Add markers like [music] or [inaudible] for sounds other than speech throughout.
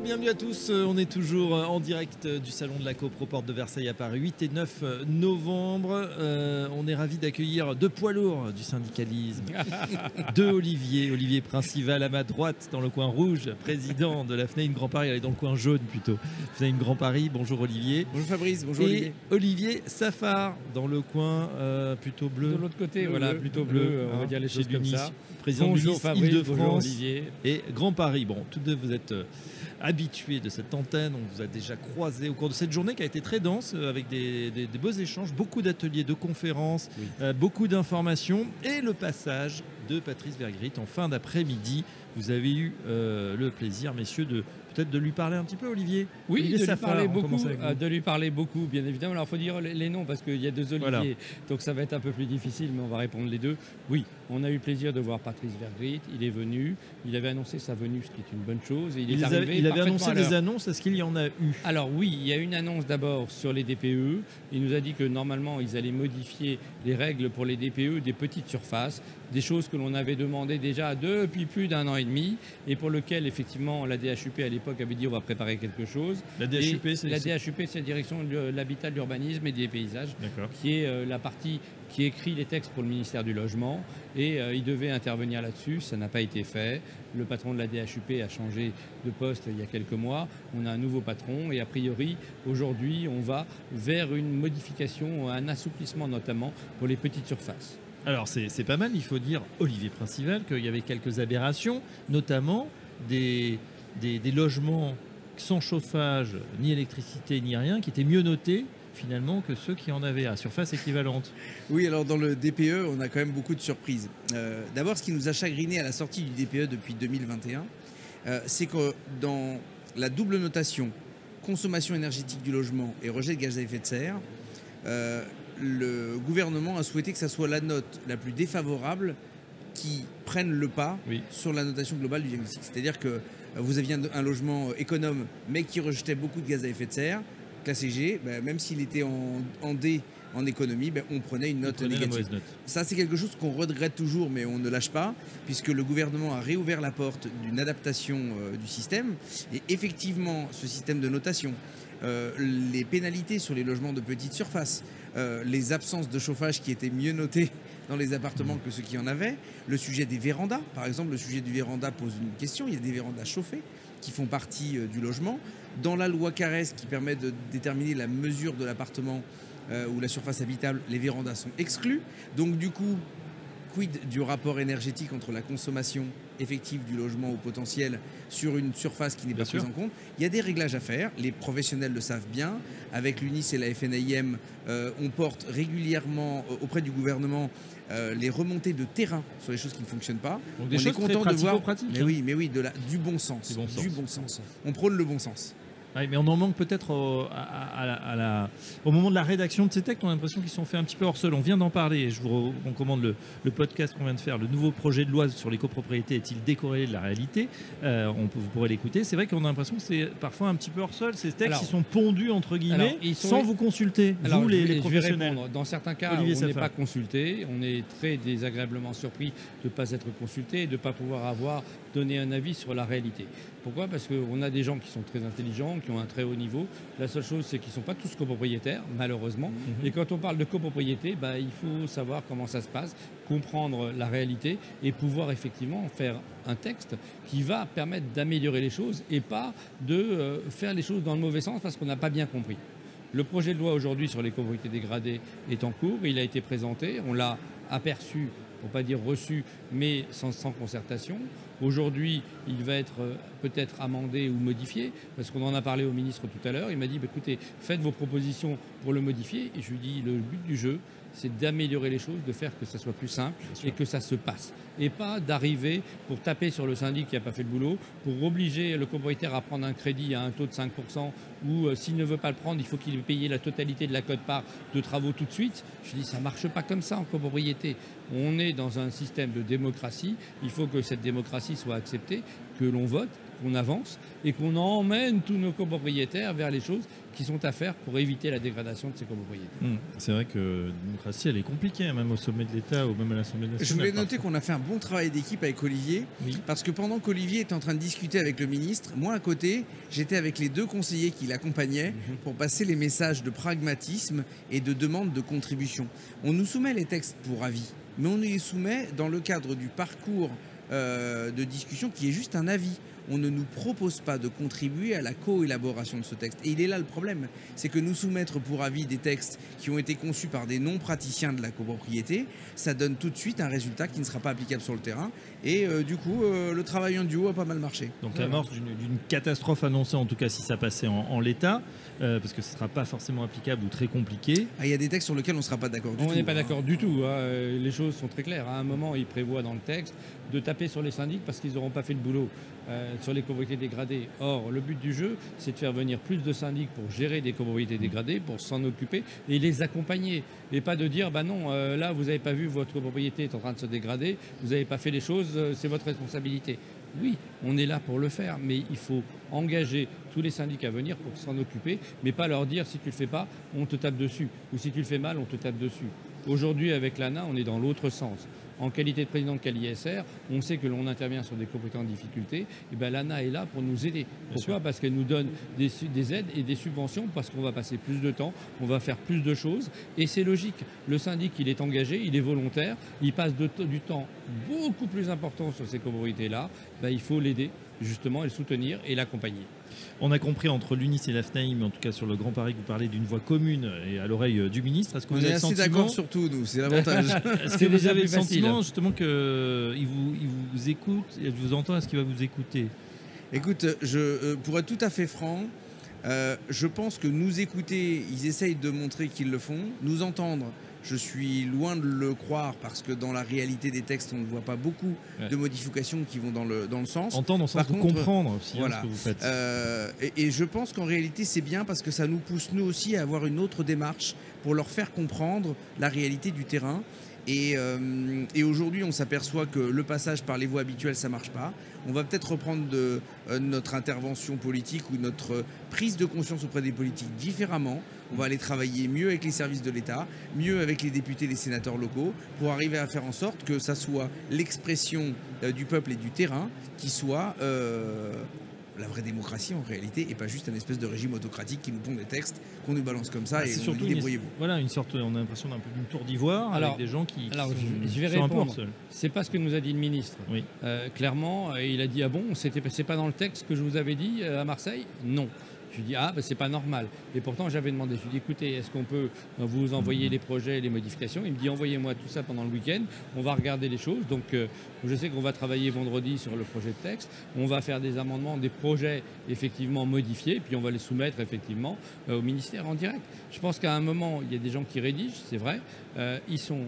Bonjour, bienvenue à tous. Euh, On est toujours euh, en direct euh, du Salon de la Copro Porte de Versailles à Paris, 8 et 9 novembre. Euh, on est ravis d'accueillir deux poids lourds du syndicalisme. [laughs] deux Olivier, Olivier Principal à ma droite dans le coin rouge, président de la FNAIM Grand Paris, elle est dans le coin jaune plutôt. FNAIM Grand Paris, bonjour Olivier. Bonjour Fabrice, bonjour et Olivier. Olivier Safar dans le coin euh, plutôt bleu. De l'autre côté, Bleu, voilà, bleu, plutôt bleu, bleu, on hein, va dire les choses comme l'UNIS, ça. Président bonjour de Fabrice, bonjour Île-de-France Olivier. et Grand Paris. Bon, tous deux, vous êtes euh, habitués de cette antenne. On vous a déjà croisé au cours de cette journée qui a été très dense euh, avec des, des- des beaux échanges, beaucoup d'ateliers, de conférences, Oui. euh, beaucoup d'informations et le passage de Patrice Vergrit en fin d'après-midi. Vous avez eu euh, le plaisir, messieurs, de peut-être de lui parler un petit peu, Olivier. Oui, Olivier de lui, parler beaucoup, euh, de lui parler beaucoup, bien évidemment. Alors, il faut dire les, les noms parce qu'il y a deux Olivier, Voilà. donc ça va être un peu plus difficile, mais on va répondre les deux. Oui, on a eu le plaisir de voir Patrice Vergrit. Il est venu, il avait annoncé sa venue, ce qui est une bonne chose. Et il, Il, est avait- arrivé il avait annoncé des annonces, est-ce qu'il y en a eu? Alors oui, il y a une annonce d'abord sur les DPE. Il nous a dit que normalement, ils allaient modifier les règles pour les DPE des petites surfaces, des choses que l'on avait demandé déjà depuis plus d'un an et demi, et pour lequel effectivement la DHUP à l'époque avait dit on va préparer quelque chose. La DHUP, c'est la DHUP, c'est la direction de l'habitat, de l'urbanisme et des paysages, qui est euh, la partie qui écrit les textes pour le ministère du Logement. Et euh, il devait intervenir là-dessus, ça n'a pas été fait. Le patron de la DHUP a changé de poste il y a quelques mois. On a un nouveau patron et a priori, aujourd'hui, on va vers une modification, un assouplissement notamment pour les petites surfaces. Alors c'est pas mal, il faut dire, Olivier Principal, qu'il y avait quelques aberrations, notamment des logements sans chauffage, ni électricité, ni rien, qui étaient mieux notés finalement que ceux qui en avaient à surface équivalente. Oui, alors dans le DPE, on a quand même beaucoup de surprises. Euh, D'abord, ce qui nous a chagriné à la sortie du DPE depuis 2021, euh, c'est que dans la double notation consommation énergétique du logement et rejet de gaz à effet de serre, euh, le gouvernement a souhaité que ça soit la note la plus défavorable qui prenne le pas Oui. sur la notation globale du diagnostic. C'est-à-dire que euh, vous aviez un, logement économe mais qui rejetait beaucoup de gaz à effet de serre, classé G, ben, même s'il était en, en D en économie, ben, on prenait une note négative. note. Ça, c'est quelque chose qu'on regrette toujours, mais on ne lâche pas, puisque le gouvernement a réouvert la porte d'une adaptation euh, du système. Et effectivement, ce système de notation, euh, les pénalités sur les logements de petite surface, euh, les absences de chauffage qui étaient mieux notées [laughs] dans les appartements que ceux qui en avaient, le sujet des vérandas, par exemple, le sujet du véranda pose une question. Il y a des vérandas chauffées qui font partie euh, du logement. Dans la loi Caresse qui permet de déterminer la mesure de l'appartement euh, ou la surface habitable, les vérandas sont exclus. Donc du coup, quid du rapport énergétique entre la consommation effective du logement au potentiel sur une surface qui n'est pas prise en compte? Il y a des réglages à faire, les professionnels le savent bien. Avec l'UNIS et la FNAIM, euh, on porte régulièrement euh, auprès du gouvernement euh, les remontées de terrain sur les choses qui ne fonctionnent pas. Donc des on choses est content très de voir, pratico-pratiques, mais hein. oui, mais oui, de la, du bon sens, Du bon sens. du bon sens. On prône le bon sens. Ouais, mais on en manque peut-être au, à- à- à la- à la- au moment de la rédaction de ces textes. On a l'impression qu'ils sont faits un petit peu hors sol. On vient d'en parler. Et je vous recommande le, le podcast qu'on vient de faire. Le nouveau projet de loi sur les copropriétés est-il décorrélé de la réalité? Euh, on peut- Vous pourrez l'écouter. C'est vrai qu'on a l'impression que c'est parfois un petit peu hors sol. Ces textes Alors- ils sont pondus entre guillemets Alors, ils sont- sans vous consulter. Alors, vous les, professionnels. Dans certains cas, Olivier on n'est pas consulté. On est très désagréablement surpris de ne pas être consulté et de ne pas pouvoir avoir donné un avis sur la réalité. Pourquoi? Parce qu'on a des gens qui sont très intelligents, qui ont un très haut niveau. La seule chose, c'est qu'ils ne sont pas tous copropriétaires, malheureusement. Mhm. Et quand on parle de copropriété, bah, il faut savoir comment ça se passe, comprendre la réalité et pouvoir effectivement faire un texte qui va permettre d'améliorer les choses et pas de euh, faire les choses dans le mauvais sens parce qu'on n'a pas bien compris. Le projet de loi aujourd'hui sur les copropriétés dégradées est en cours, il a été présenté, on l'a aperçu, pour pas dire reçu, mais sans, sans concertation. Aujourd'hui, il va être euh, peut-être amendé ou modifié, parce qu'on en a parlé au ministre tout à l'heure. Il m'a dit, bah, écoutez, faites vos propositions pour le modifier. Et je lui dis, le but du jeu, c'est d'améliorer les choses, de faire que ça soit plus simple et que ça se passe. Et pas d'arriver pour taper sur le syndic qui n'a pas fait le boulot, pour obliger le copropriétaire à prendre un crédit à un taux de 5%, ou euh, s'il ne veut pas le prendre, il faut qu'il ait payé la totalité de la cote-part de travaux tout de suite. Je dis, ça ne marche pas comme ça en copropriété. On est dans un système de démocratie, il faut que cette démocratie soit acceptée, que l'on vote qu'on avance et qu'on emmène tous nos copropriétaires vers les choses qui sont à faire pour éviter la dégradation de ces copropriétés. Hum, C'est vrai que la démocratie, elle est compliquée, hein, même au sommet de l'État ou même à l'Assemblée nationale. Je voulais noter qu'on a fait un bon travail d'équipe avec Olivier, Oui. parce que pendant qu'Olivier était en train de discuter avec le ministre, moi à côté, j'étais avec les deux conseillers qui l'accompagnaient Mhm. pour passer les messages de pragmatisme et de demande de contribution. On nous soumet les textes pour avis, mais on les soumet dans le cadre du parcours de discussion qui est juste un avis. On ne nous propose pas de contribuer à la co-élaboration de ce texte. Et il est là le problème, c'est que nous soumettre pour avis des textes qui ont été conçus par des non-praticiens de la copropriété, ça donne tout de suite un résultat qui ne sera pas applicable sur le terrain. Et euh, du coup, euh, le travail en duo a pas mal marché. Donc l'amorce d'une d'une catastrophe annoncée, en tout cas si ça passait en, en l'état, euh, parce que ce ne sera pas forcément applicable ou très compliqué. Ah, Il y a des textes sur lesquels on ne sera pas d'accord du On tout. n'est pas hein. d'accord du tout. hein. Les choses sont très claires. À un moment, il prévoit dans le texte de taper sur les syndics parce qu'ils n'auront pas fait le boulot euh, sur les copropriétés dégradées. Or, le but du jeu, c'est de faire venir plus de syndics pour gérer des copropriétés dégradées, pour s'en occuper et les accompagner. Et pas de dire, bah non, euh, là, vous n'avez pas vu, votre copropriété est en train de se dégrader, vous n'avez pas fait les choses, euh, c'est votre responsabilité. Oui, on est là pour le faire, mais il faut engager tous les syndics à venir pour s'en occuper, mais pas leur dire si tu le fais pas, on te tape dessus, ou si tu le fais mal, on te tape dessus. Aujourd'hui, avec l'ANA, on est dans l'autre sens. En qualité de président de CaliSR, on sait que l'on intervient sur des copropriétés en difficulté. Et ben l'ANA est là pour nous aider. Pourquoi Parce qu'elle nous donne des, aides et des subventions, parce qu'on va passer plus de temps, on va faire plus de choses. Et c'est logique. Le syndic, il est engagé, il est volontaire, il passe de du temps beaucoup plus important sur ces copropriétés-là. Ben, il faut l'aider, justement, et le soutenir et l'accompagner. On a compris entre l'UNIS et la FNAIM, en tout cas sur le Grand Paris, que vous parlez d'une voix commune et à l'oreille euh, du ministre. Est-ce que On vous est avez le assez sentiment, d'accord sur tout, nous, c'est l'avantage. [laughs] est-ce que vous avez le facile. sentiment justement qu'il vous, il vous écoute, je vous entends, est-ce qu'il va vous écouter? Écoute, je, euh, pour être tout à fait franc, euh, je pense que nous écouter, ils essayent de montrer qu'ils le font. Nous entendre, je suis loin de le croire parce que dans la réalité des textes, on ne voit pas beaucoup Ouais. de modifications qui vont dans le, dans le sens. Entendre en sens Par de contre, comprendre aussi hein, voilà. ce que vous faites. Euh, et, et je pense qu'en réalité, c'est bien parce que ça nous pousse, nous aussi, à avoir une autre démarche pour leur faire comprendre la réalité du terrain. Et, euh, et aujourd'hui, on s'aperçoit que le passage par les voies habituelles, ça marche pas. On va peut-être reprendre de, euh, notre intervention politique ou notre prise de conscience auprès des politiques différemment. On va aller travailler mieux avec les services de l'État, mieux avec les députés, les sénateurs locaux, pour arriver à faire en sorte que ça soit l'expression euh, du peuple et du terrain qui soit euh, la vraie démocratie en réalité et pas juste un espèce de régime autocratique qui nous pond des textes qu'on nous balance comme ça Ah, et on nous surtout débrouillez-vous. voilà, une sorte, on a l'impression d'un peu d'une tour d'ivoire Alors- avec des gens qui, qui alors, sont, je- je vais répondre. C'est pas ce que nous a dit le ministre. Oui. Euh, clairement, il a dit ah bon, c'était c'est pas dans le texte que je vous avais dit à Marseille? Non. Je lui dis ah ben c'est pas normal. Et pourtant j'avais demandé. Je lui dis écoutez, est-ce qu'on peut euh, vous envoyer les projets, les modifications? Il me dit envoyez-moi tout ça pendant le week-end. On va regarder les choses. Donc euh, je sais qu'on va travailler vendredi sur le projet de texte. On va faire des amendements, des projets effectivement modifiés, puis on va les soumettre effectivement euh, au ministère en direct. Je pense qu'à un moment il y a des gens qui rédigent, c'est vrai. Ils sont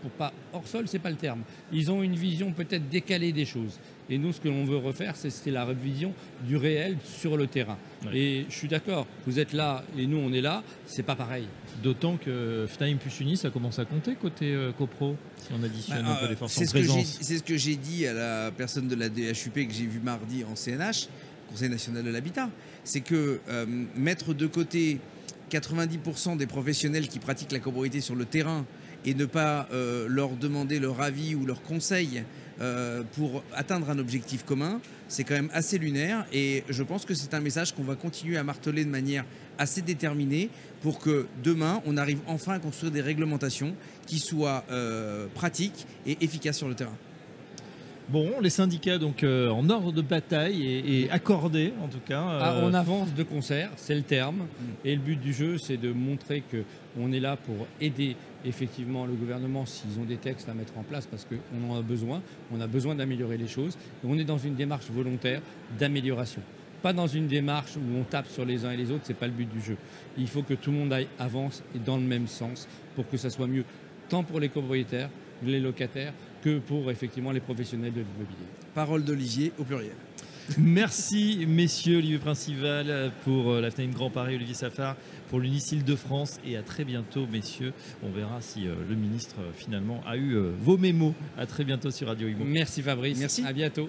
pour pas hors sol, c'est pas le terme. Ils ont une vision peut-être décalée des choses. Et nous, ce que l'on veut refaire, c'est c'est la vision du réel sur le terrain. Ouais. Et je suis d'accord, vous êtes là et nous, on est là, c'est pas pareil. D'autant que FNAIM plus UNIS, ça commence à compter côté euh, copro, si on additionne un Bah, peu euh, les forces c'est en ce que j'ai- présence. C'est ce que j'ai dit à la personne de la DHUP que j'ai vu mardi en CNH, Conseil national de l'habitat. C'est que euh, mettre de côté 90% des professionnels qui pratiquent la copropriété sur le terrain et ne pas euh, leur demander leur avis ou leur conseil euh, pour atteindre un objectif commun, c'est quand même assez lunaire et je pense que c'est un message qu'on va continuer à marteler de manière assez déterminée pour que demain on arrive enfin à construire des réglementations qui soient euh, pratiques et efficaces sur le terrain. Bon, les syndicats donc euh, en ordre de bataille et, et accordés en tout cas. Ah, euh, on avance de concert, c'est le terme. Et le but du jeu, c'est de montrer que on est là pour aider effectivement le gouvernement s'ils ont des textes à mettre en place parce qu'on en a besoin. On a besoin d'améliorer les choses. Et on est dans une démarche volontaire d'amélioration. Pas dans une démarche où on tape sur les uns et les autres, c'est pas le but du jeu. Il faut que tout le monde aille, avance et dans le même sens pour que ça soit mieux, tant pour les copropriétaires, les locataires, que pour effectivement les professionnels de l'immobilier. Parole d'Olivier au pluriel. Merci messieurs, Olivier Principal pour euh, la FNAIM Grand Paris, Olivier Safar pour l'UNIS Île-de-France et à très bientôt messieurs. On verra si euh, le ministre euh, finalement a eu vos mémos. À très bientôt sur Radio Imo. Merci Fabrice. Merci. À bientôt.